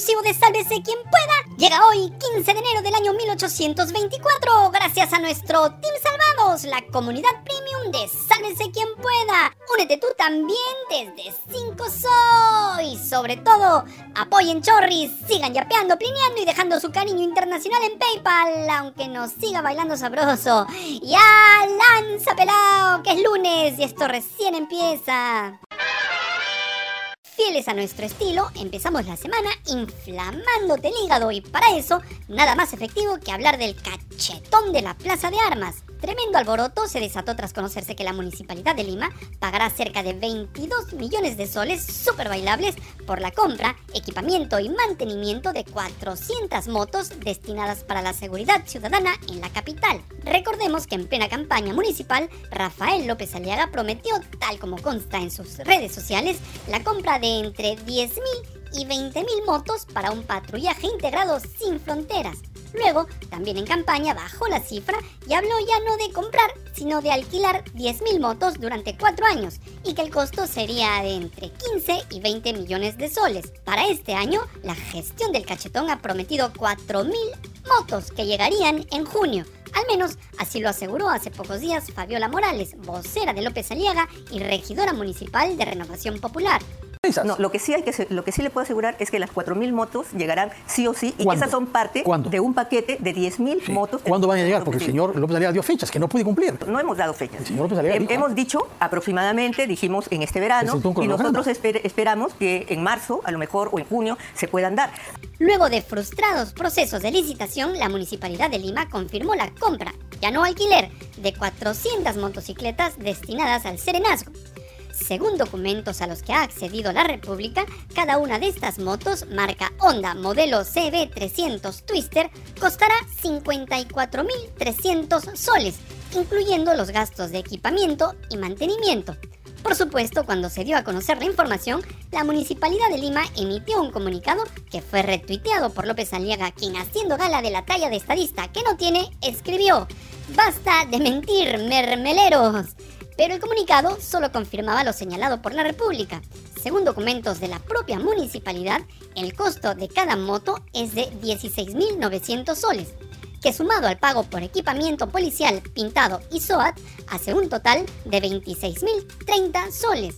exclusivo de Sálvese quien pueda llega hoy, 15 de enero del año 1824, gracias a nuestro Team Salvados, la comunidad premium de Sálvese quien pueda. Únete tú también desde 5 soy. Sobre todo, apoyen Chorris, sigan yapeando, plineando y dejando su cariño internacional en PayPal, aunque nos siga bailando sabroso. Ya lanza pelao, que es lunes y esto recién empieza. Fieles a nuestro estilo, empezamos la semana inflamándote el hígado y para eso, nada más efectivo que hablar del cachetón de la Plaza de Armas. Tremendo alboroto se desató tras conocerse que la Municipalidad de Lima pagará cerca de 22 millones de soles super bailables por la compra, equipamiento y mantenimiento de 400 motos destinadas para la seguridad ciudadana en la capital. Recordemos que en plena campaña municipal, Rafael López Aliaga prometió, tal como consta en sus redes sociales, la compra de entre 10.000 y 20.000 motos para un patrullaje integrado sin fronteras. Luego, también en campaña bajó la cifra y habló ya no de comprar, sino de alquilar 10.000 motos durante 4 años y que el costo sería de entre 15 y 20 millones de soles. Para este año, la gestión del cachetón ha prometido 4.000 motos que llegarían en junio. Al menos así lo aseguró hace pocos días Fabiola Morales, vocera de López Aliaga y regidora municipal de Renovación Popular. No, lo que sí hay que lo que sí le puedo asegurar es que las 4.000 motos llegarán sí o sí y que esas son parte de un paquete de 10.000 sí. motos. ¿Cuándo van a llegar? Porque el señor López Aliaga dio fechas que no puede cumplir. No hemos dado fechas. hemos dicho aproximadamente, dijimos en este verano y nosotros esper esperamos que en marzo, a lo mejor o en junio se puedan dar. Luego de frustrados procesos de licitación, la Municipalidad de Lima confirmó la compra, ya no alquiler, de 400 motocicletas destinadas al serenazgo. Según documentos a los que ha accedido la República, cada una de estas motos, marca Honda modelo CB300 Twister, costará 54.300 soles, incluyendo los gastos de equipamiento y mantenimiento. Por supuesto, cuando se dio a conocer la información, la Municipalidad de Lima emitió un comunicado que fue retuiteado por López Aliaga, quien haciendo gala de la talla de estadista que no tiene, escribió, Basta de mentir, mermeleros pero el comunicado solo confirmaba lo señalado por la República. Según documentos de la propia municipalidad, el costo de cada moto es de 16.900 soles, que sumado al pago por equipamiento policial, pintado y SOAT, hace un total de 26.030 soles.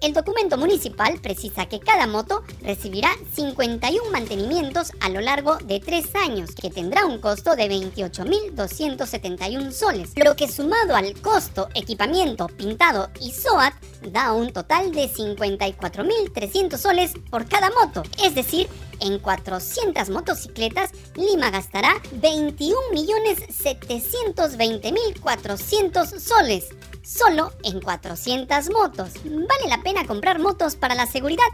El documento municipal precisa que cada moto recibirá 51 mantenimientos a lo largo de 3 años, que tendrá un costo de 28.271 soles, lo que sumado al costo, equipamiento, pintado y SOAT da un total de 54.300 soles por cada moto, es decir, en 400 motocicletas, Lima gastará 21.720.400 soles solo en 400 motos. ¿Vale la pena comprar motos para la seguridad?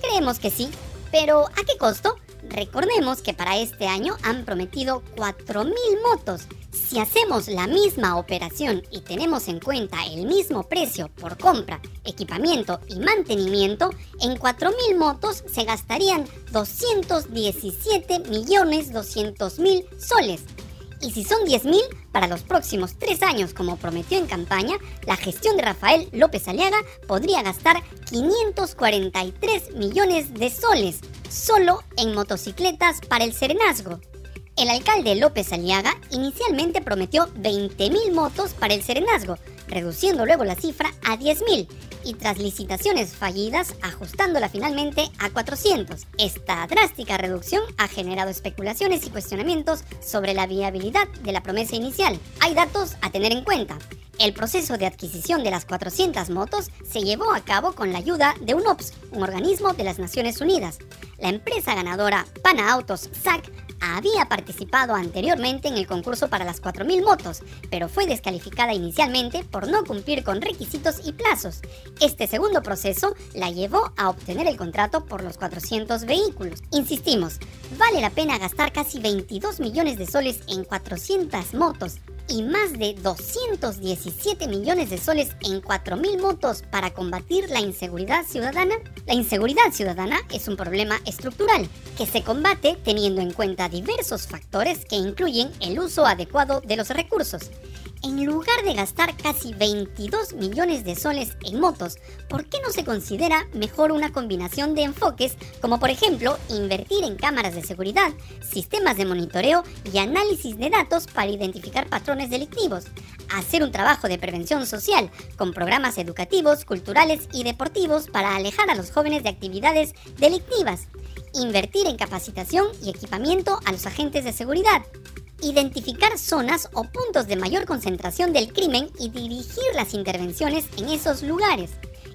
Creemos que sí, pero ¿a qué costo? Recordemos que para este año han prometido 4.000 motos. Si hacemos la misma operación y tenemos en cuenta el mismo precio por compra, equipamiento y mantenimiento, en 4.000 motos se gastarían 217.200.000 soles. Y si son 10.000, para los próximos tres años, como prometió en campaña, la gestión de Rafael López Aliaga podría gastar 543 millones de soles solo en motocicletas para el serenazgo. El alcalde López Aliaga inicialmente prometió 20.000 motos para el serenazgo, reduciendo luego la cifra a 10.000 y tras licitaciones fallidas ajustándola finalmente a 400. Esta drástica reducción ha generado especulaciones y cuestionamientos sobre la viabilidad de la promesa inicial. Hay datos a tener en cuenta. El proceso de adquisición de las 400 motos se llevó a cabo con la ayuda de UNOPS, un organismo de las Naciones Unidas. La empresa ganadora Pana Autos SAC había participado anteriormente en el concurso para las 4.000 motos, pero fue descalificada inicialmente por no cumplir con requisitos y plazos. Este segundo proceso la llevó a obtener el contrato por los 400 vehículos. Insistimos, vale la pena gastar casi 22 millones de soles en 400 motos y más de 217 millones de soles en 4.000 motos para combatir la inseguridad ciudadana? La inseguridad ciudadana es un problema estructural que se combate teniendo en cuenta diversos factores que incluyen el uso adecuado de los recursos. En lugar de gastar casi 22 millones de soles en motos, ¿por qué no se considera mejor una combinación de enfoques como por ejemplo invertir en cámaras de seguridad, sistemas de monitoreo y análisis de datos para identificar patrones delictivos? Hacer un trabajo de prevención social con programas educativos, culturales y deportivos para alejar a los jóvenes de actividades delictivas. Invertir en capacitación y equipamiento a los agentes de seguridad identificar zonas o puntos de mayor concentración del crimen y dirigir las intervenciones en esos lugares.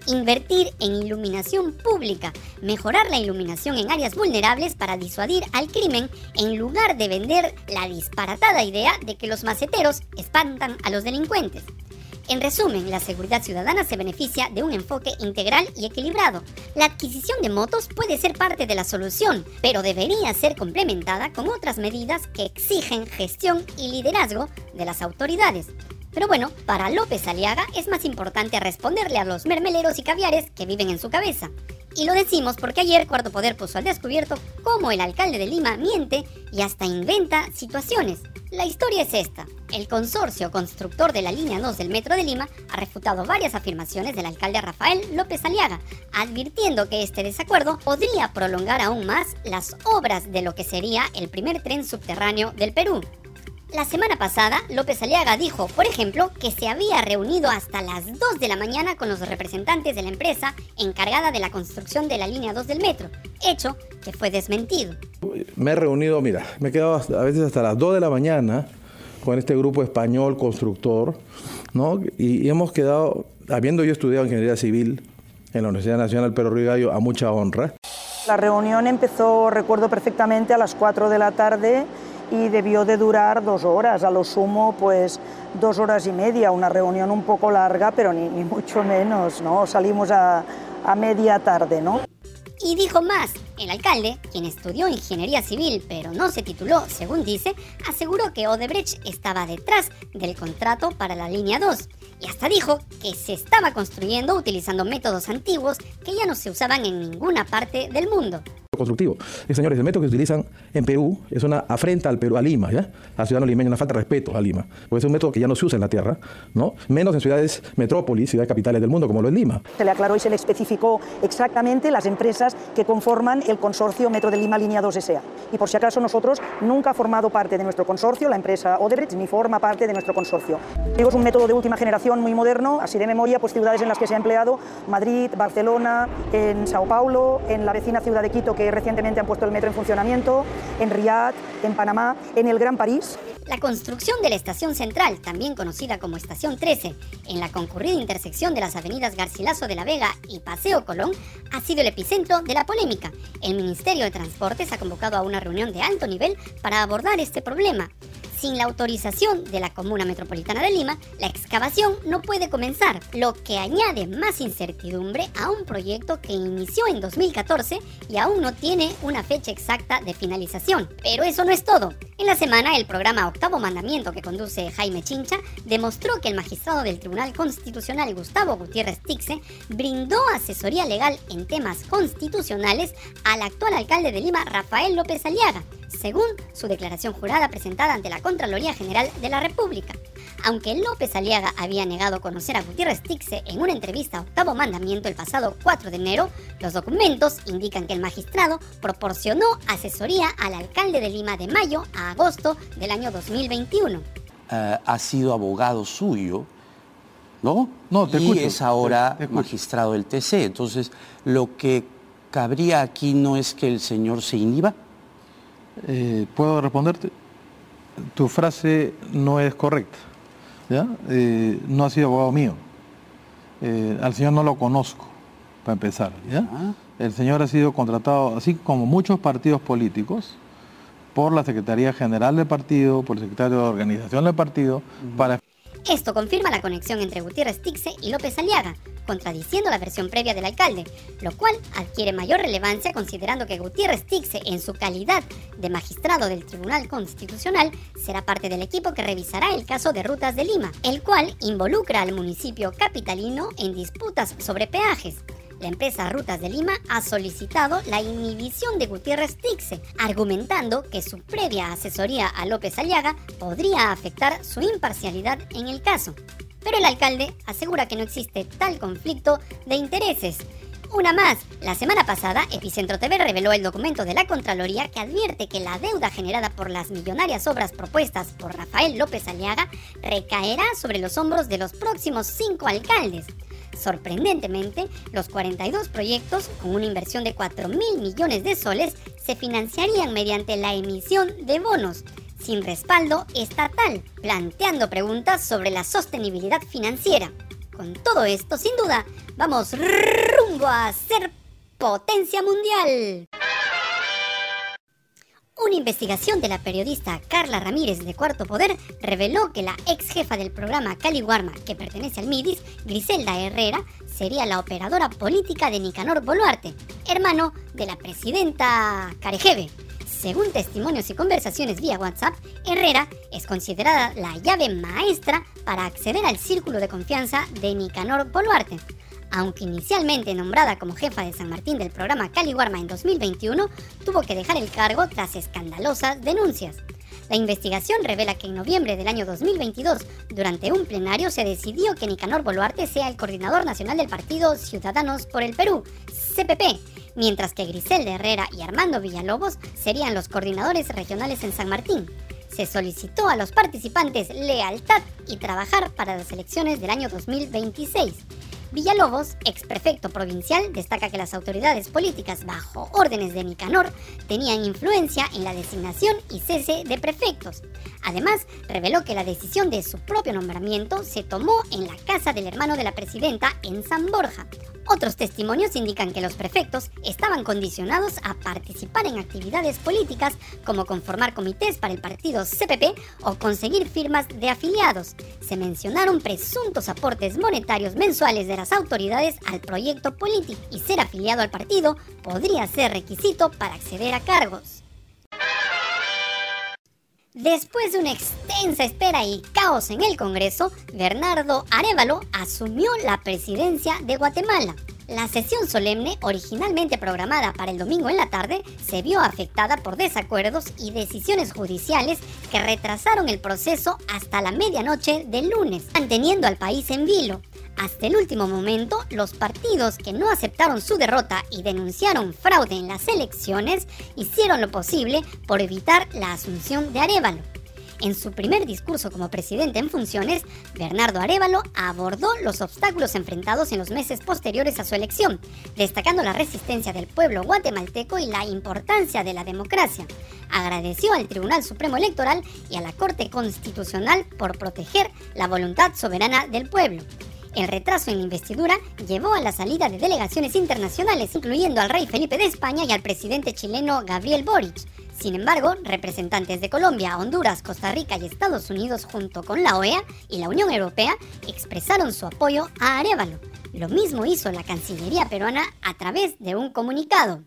Invertir en iluminación pública, mejorar la iluminación en áreas vulnerables para disuadir al crimen en lugar de vender la disparatada idea de que los maceteros espantan a los delincuentes. En resumen, la seguridad ciudadana se beneficia de un enfoque integral y equilibrado. La adquisición de motos puede ser parte de la solución, pero debería ser complementada con otras medidas que exigen gestión y liderazgo de las autoridades. Pero bueno, para López Aliaga es más importante responderle a los mermeleros y caviares que viven en su cabeza. Y lo decimos porque ayer Cuarto Poder puso al descubierto cómo el alcalde de Lima miente y hasta inventa situaciones. La historia es esta. El consorcio constructor de la línea 2 del Metro de Lima ha refutado varias afirmaciones del alcalde Rafael López Aliaga, advirtiendo que este desacuerdo podría prolongar aún más las obras de lo que sería el primer tren subterráneo del Perú. La semana pasada, López Aliaga dijo, por ejemplo, que se había reunido hasta las 2 de la mañana con los representantes de la empresa encargada de la construcción de la línea 2 del metro, hecho que fue desmentido. Me he reunido, mira, me he quedado a veces hasta las 2 de la mañana con este grupo español constructor, ¿no? Y, hemos quedado, habiendo yo estudiado ingeniería civil en la Universidad Nacional Pedro Ruiz Gallo, a mucha honra. La reunión empezó, recuerdo perfectamente, a las 4 de la tarde y debió de durar dos horas, a lo sumo pues dos horas y media, una reunión un poco larga, pero ni, mucho menos, ¿no? Salimos a, a media tarde, ¿no? Y dijo más, el alcalde, quien estudió ingeniería civil pero no se tituló, según dice, aseguró que Odebrecht estaba detrás del contrato para la línea 2 y hasta dijo que se estaba construyendo utilizando métodos antiguos que ya no se usaban en ninguna parte del mundo constructivo. Y, señores, el método que utilizan en Perú es una afrenta al Perú, a Lima, ¿ya? A ciudadano limeño, una falta de respeto a Lima. Porque es un método que ya no se usa en la tierra, ¿no? Menos en ciudades metrópolis, ciudades capitales del mundo, como lo es Lima. Se le aclaró y se le especificó exactamente las empresas que conforman el consorcio Metro de Lima Línea 2 S.A. Y por si acaso nosotros nunca ha formado parte de nuestro consorcio, la empresa Odebrecht, ni forma parte de nuestro consorcio. Digo, es un método de última generación muy moderno, así de memoria, pues ciudades en las que se ha empleado, Madrid, Barcelona, en Sao Paulo, en la vecina ciudad de Quito, que recientemente han puesto el metro en funcionamiento, en Riyadh, en Panamá, en el Gran París. La construcción de la estación central, también conocida como Estación 13, en la concurrida intersección de las avenidas Garcilaso de la Vega y Paseo Colón, ha sido el epicentro de la polémica. El Ministerio de Transportes ha convocado a una reunión de alto nivel para abordar este problema. Sin la autorización de la Comuna Metropolitana de Lima, la excavación no puede comenzar, lo que añade más incertidumbre a un proyecto que inició en 2014 y aún no tiene una fecha exacta de finalización. Pero eso no es todo. En la semana, el programa Octavo Mandamiento que conduce Jaime Chincha demostró que el magistrado del Tribunal Constitucional Gustavo Gutiérrez Tixe brindó asesoría legal en temas constitucionales al actual alcalde de Lima, Rafael López Aliaga, según su declaración jurada presentada ante la Contraloría General de la República. Aunque López Aliaga había negado conocer a Gutiérrez Tixe en una entrevista a Octavo Mandamiento el pasado 4 de enero, los documentos indican que el magistrado proporcionó asesoría al alcalde de Lima de mayo a agosto del año 2021. Eh, ha sido abogado suyo, ¿no? No, te Y es ahora magistrado del TC. Entonces, lo que cabría aquí no es que el señor se inhiba. Eh, ¿Puedo responderte? Tu frase no es correcta. ¿ya? Eh, no ha sido abogado mío. Eh, al señor no lo conozco, para empezar. ¿ya? Ah. El señor ha sido contratado, así como muchos partidos políticos, por la Secretaría General del partido, por el secretario de organización del partido, para... Esto confirma la conexión entre Gutiérrez Tixe y López Aliaga, contradiciendo la versión previa del alcalde, lo cual adquiere mayor relevancia considerando que Gutiérrez Tixe, en su calidad de magistrado del Tribunal Constitucional, será parte del equipo que revisará el caso de Rutas de Lima, el cual involucra al municipio capitalino en disputas sobre peajes. La empresa Rutas de Lima ha solicitado la inhibición de Gutiérrez Tixe, argumentando que su previa asesoría a López Aliaga podría afectar su imparcialidad en el caso. Pero el alcalde asegura que no existe tal conflicto de intereses, una más. La semana pasada, Epicentro TV reveló el documento de la Contraloría que advierte que la deuda generada por las millonarias obras propuestas por Rafael López Aliaga recaerá sobre los hombros de los próximos cinco alcaldes. Sorprendentemente, los 42 proyectos, con una inversión de 4 mil millones de soles, se financiarían mediante la emisión de bonos, sin respaldo estatal, planteando preguntas sobre la sostenibilidad financiera. Con todo esto, sin duda, vamos rumbo a ser potencia mundial. Una investigación de la periodista Carla Ramírez de Cuarto Poder reveló que la ex jefa del programa Cali Warma, que pertenece al MIDIS, Griselda Herrera, sería la operadora política de Nicanor Boluarte, hermano de la presidenta Carejeve. Según testimonios y conversaciones vía WhatsApp, Herrera es considerada la llave maestra para acceder al círculo de confianza de Nicanor Boluarte. Aunque inicialmente nombrada como jefa de San Martín del programa Cali en 2021, tuvo que dejar el cargo tras escandalosas denuncias. La investigación revela que en noviembre del año 2022, durante un plenario, se decidió que Nicanor Boluarte sea el coordinador nacional del partido Ciudadanos por el Perú, CPP, mientras que Griselda Herrera y Armando Villalobos serían los coordinadores regionales en San Martín. Se solicitó a los participantes lealtad y trabajar para las elecciones del año 2026. Villalobos, ex prefecto provincial, destaca que las autoridades políticas bajo órdenes de Nicanor tenían influencia en la designación y cese de prefectos. Además, reveló que la decisión de su propio nombramiento se tomó en la casa del hermano de la presidenta en San Borja, otros testimonios indican que los prefectos estaban condicionados a participar en actividades políticas como conformar comités para el partido CPP o conseguir firmas de afiliados. Se mencionaron presuntos aportes monetarios mensuales de las autoridades al proyecto político y ser afiliado al partido podría ser requisito para acceder a cargos. Después de una extensa espera y caos en el Congreso, Bernardo Arevalo asumió la presidencia de Guatemala. La sesión solemne, originalmente programada para el domingo en la tarde, se vio afectada por desacuerdos y decisiones judiciales que retrasaron el proceso hasta la medianoche del lunes, manteniendo al país en vilo. Hasta el último momento, los partidos que no aceptaron su derrota y denunciaron fraude en las elecciones hicieron lo posible por evitar la asunción de Arevalo. En su primer discurso como presidente en funciones, Bernardo Arevalo abordó los obstáculos enfrentados en los meses posteriores a su elección, destacando la resistencia del pueblo guatemalteco y la importancia de la democracia. Agradeció al Tribunal Supremo Electoral y a la Corte Constitucional por proteger la voluntad soberana del pueblo. El retraso en la investidura llevó a la salida de delegaciones internacionales, incluyendo al rey Felipe de España y al presidente chileno Gabriel Boric. Sin embargo, representantes de Colombia, Honduras, Costa Rica y Estados Unidos junto con la OEA y la Unión Europea expresaron su apoyo a Arevalo. Lo mismo hizo la Cancillería peruana a través de un comunicado.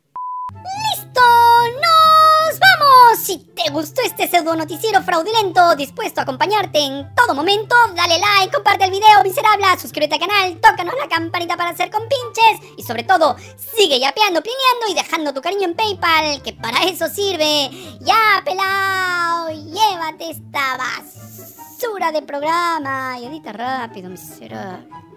Si te gustó este pseudo noticiero fraudulento dispuesto a acompañarte en todo momento, dale like, comparte el video miserable, suscríbete al canal, tócanos la campanita para hacer compinches y sobre todo, sigue yapeando, plineando y dejando tu cariño en PayPal, que para eso sirve. ¡Ya, pelao! Llévate esta basura de programa y edita rápido, miserable.